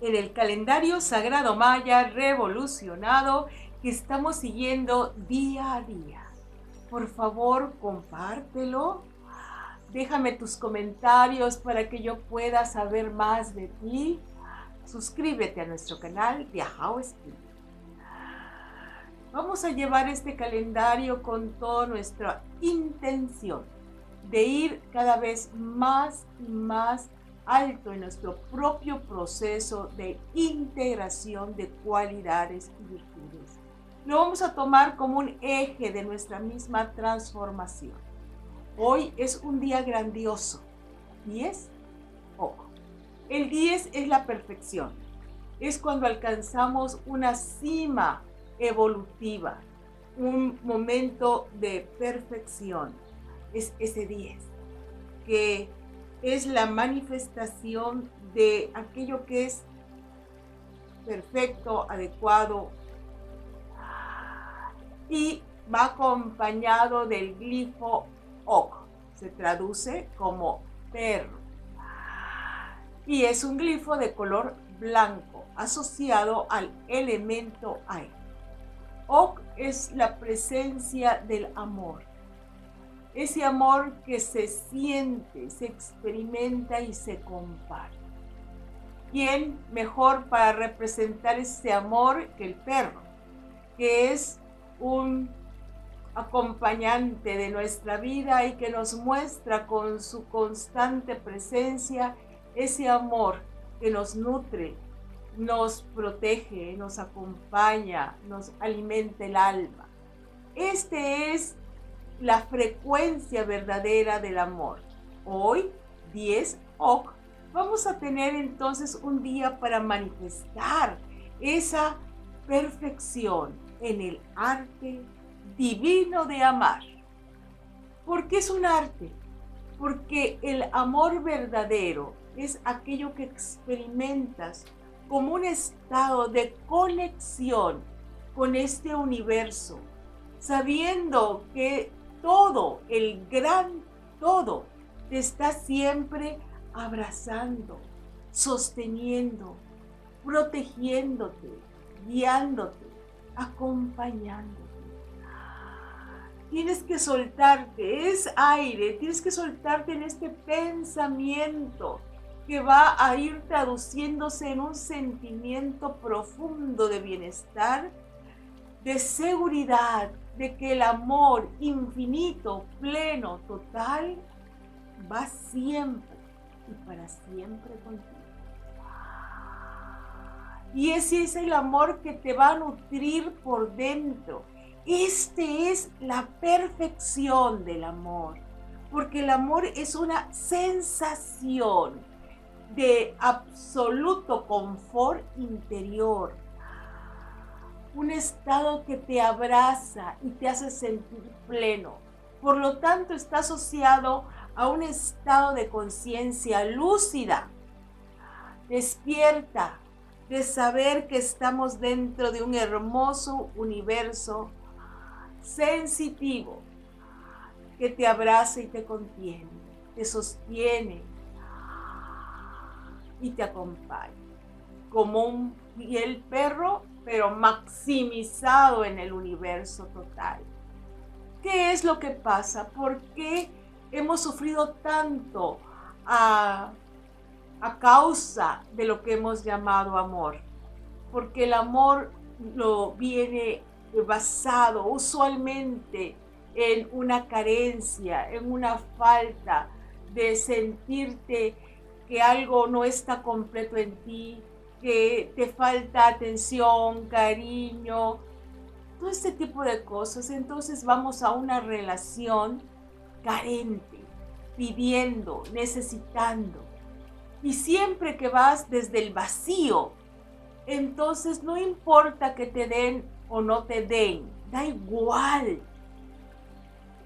en el calendario sagrado maya revolucionado que estamos siguiendo día a día. Por favor, compártelo. Déjame tus comentarios para que yo pueda saber más de ti. Suscríbete a nuestro canal Viajao Espíritu. Vamos a llevar este calendario con toda nuestra intención de ir cada vez más y más alto en nuestro propio proceso de integración de cualidades y virtudes. Lo vamos a tomar como un eje de nuestra misma transformación. Hoy es un día grandioso. 10 ojo. El 10 es la perfección. Es cuando alcanzamos una cima evolutiva, un momento de perfección. Es ese 10 que es la manifestación de aquello que es perfecto, adecuado y va acompañado del glifo ok. Se traduce como perro. Y es un glifo de color blanco asociado al elemento aire. Ok es la presencia del amor ese amor que se siente, se experimenta y se comparte. ¿Quién mejor para representar ese amor que el perro? Que es un acompañante de nuestra vida y que nos muestra con su constante presencia ese amor que nos nutre, nos protege, nos acompaña, nos alimenta el alma. Este es la frecuencia verdadera del amor. Hoy, 10 OC, vamos a tener entonces un día para manifestar esa perfección en el arte divino de amar. ¿Por qué es un arte? Porque el amor verdadero es aquello que experimentas como un estado de conexión con este universo, sabiendo que todo, el gran todo, te está siempre abrazando, sosteniendo, protegiéndote, guiándote, acompañándote. Tienes que soltarte, es aire, tienes que soltarte en este pensamiento que va a ir traduciéndose en un sentimiento profundo de bienestar, de seguridad, de que el amor infinito, pleno, total, va siempre y para siempre contigo. Y ese es el amor que te va a nutrir por dentro. Este es la perfección del amor, porque el amor es una sensación de absoluto confort interior un estado que te abraza y te hace sentir pleno. Por lo tanto, está asociado a un estado de conciencia lúcida, despierta, de saber que estamos dentro de un hermoso universo sensitivo que te abraza y te contiene, te sostiene y te acompaña. Como un el perro pero maximizado en el universo total. ¿Qué es lo que pasa? ¿Por qué hemos sufrido tanto a, a causa de lo que hemos llamado amor? Porque el amor lo viene basado usualmente en una carencia, en una falta de sentirte que algo no está completo en ti, que te falta atención, cariño, todo este tipo de cosas. Entonces vamos a una relación carente, pidiendo, necesitando. Y siempre que vas desde el vacío, entonces no importa que te den o no te den, da igual.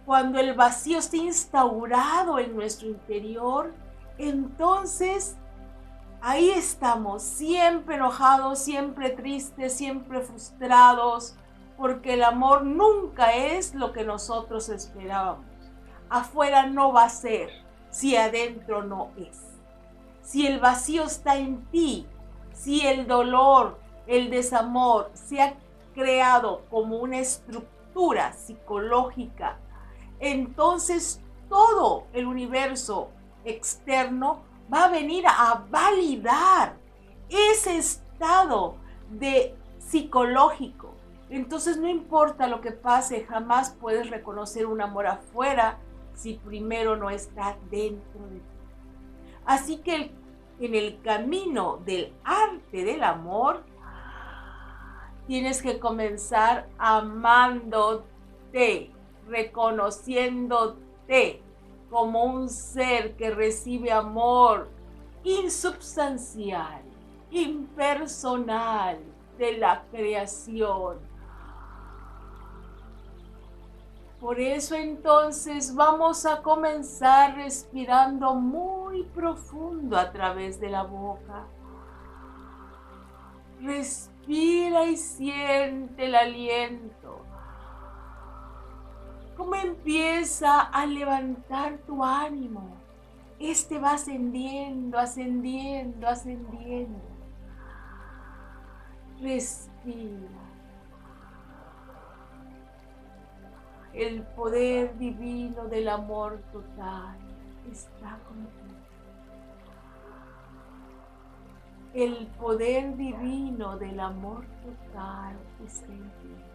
Cuando el vacío esté instaurado en nuestro interior, entonces ahí estamos, siempre enojados, siempre tristes, siempre frustrados, porque el amor nunca es lo que nosotros esperábamos. Afuera no va a ser si adentro no es. Si el vacío está en ti, Si el dolor, el desamor se ha creado como una estructura psicológica, entonces todo el universo externo va a venir a validar ese estado de psicológico. Entonces no importa lo que pase, jamás puedes reconocer un amor afuera si primero no está dentro de ti. Así que en el camino del arte del amor, tienes que comenzar amándote, reconociéndote como un ser que recibe amor insubstancial, impersonal de la creación. Por eso entonces vamos a comenzar respirando muy profundo a través de la boca. Respira y siente el aliento. Cómo empieza a levantar tu ánimo. Este va ascendiendo, ascendiendo, ascendiendo. Respira. El poder divino del amor total está contigo. El poder divino del amor total está en ti.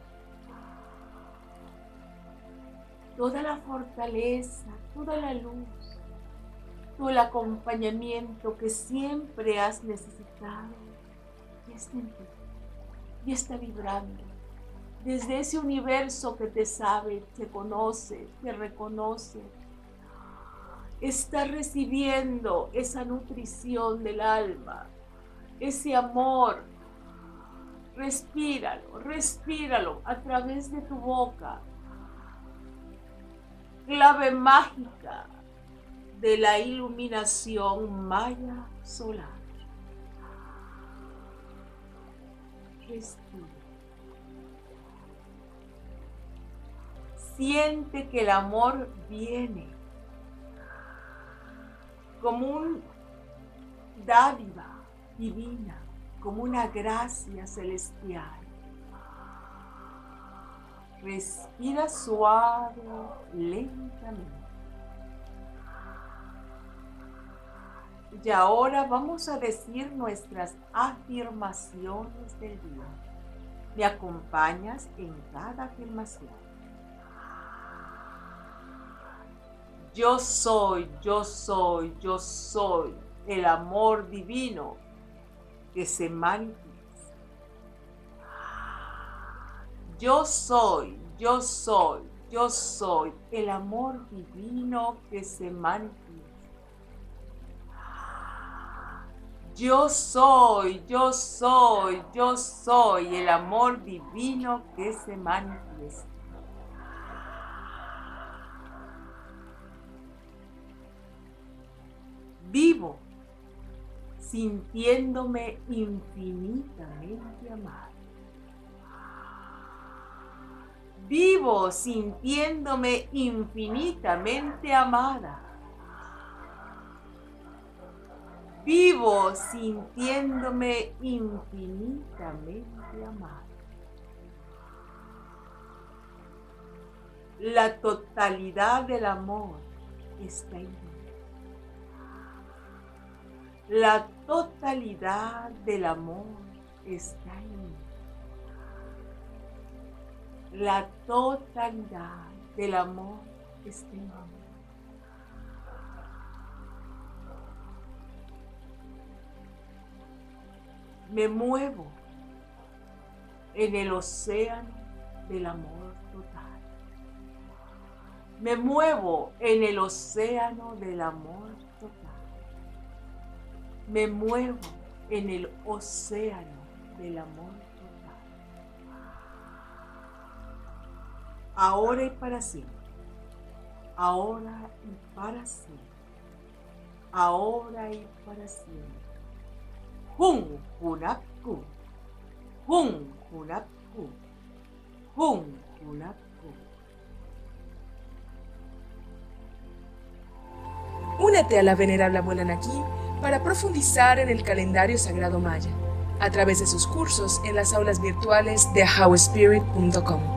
Toda la fortaleza, toda la luz, todo el acompañamiento que siempre has necesitado, ya está en ti, y está vibrando desde ese universo que te sabe, te conoce, te reconoce. Está recibiendo esa nutrición del alma, ese amor. Respíralo, respíralo a través de tu boca. Clave mágica de la iluminación maya solar. Respira. siente que el amor viene como un dádiva divina, como una gracia celestial. Respira suave, lentamente. Y ahora vamos a decir nuestras afirmaciones del día. ¿Me acompañas en cada afirmación? Yo soy, yo soy, yo soy el amor divino que se manifiesta. Yo soy, yo soy, yo soy el amor divino que se manifiesta. Yo soy, yo soy, yo soy el amor divino que se manifiesta. vivo sintiéndome infinitamente amado. Vivo sintiéndome infinitamente amada. Vivo sintiéndome infinitamente amada. La totalidad del amor está en mí. La totalidad del amor está en mí. La totalidad del amor está en mí. Me muevo en el océano del amor total. Me muevo en el océano del amor me muevo en el océano del amor Ahora y para siempre. Ahora y para siempre. Ahora y para siempre. Hun Hunapku. Hun Hunapku. Hun Hunapku. Únete a la venerable abuela Naki para profundizar en el calendario sagrado maya a través de sus cursos en las aulas virtuales de howspirit.com.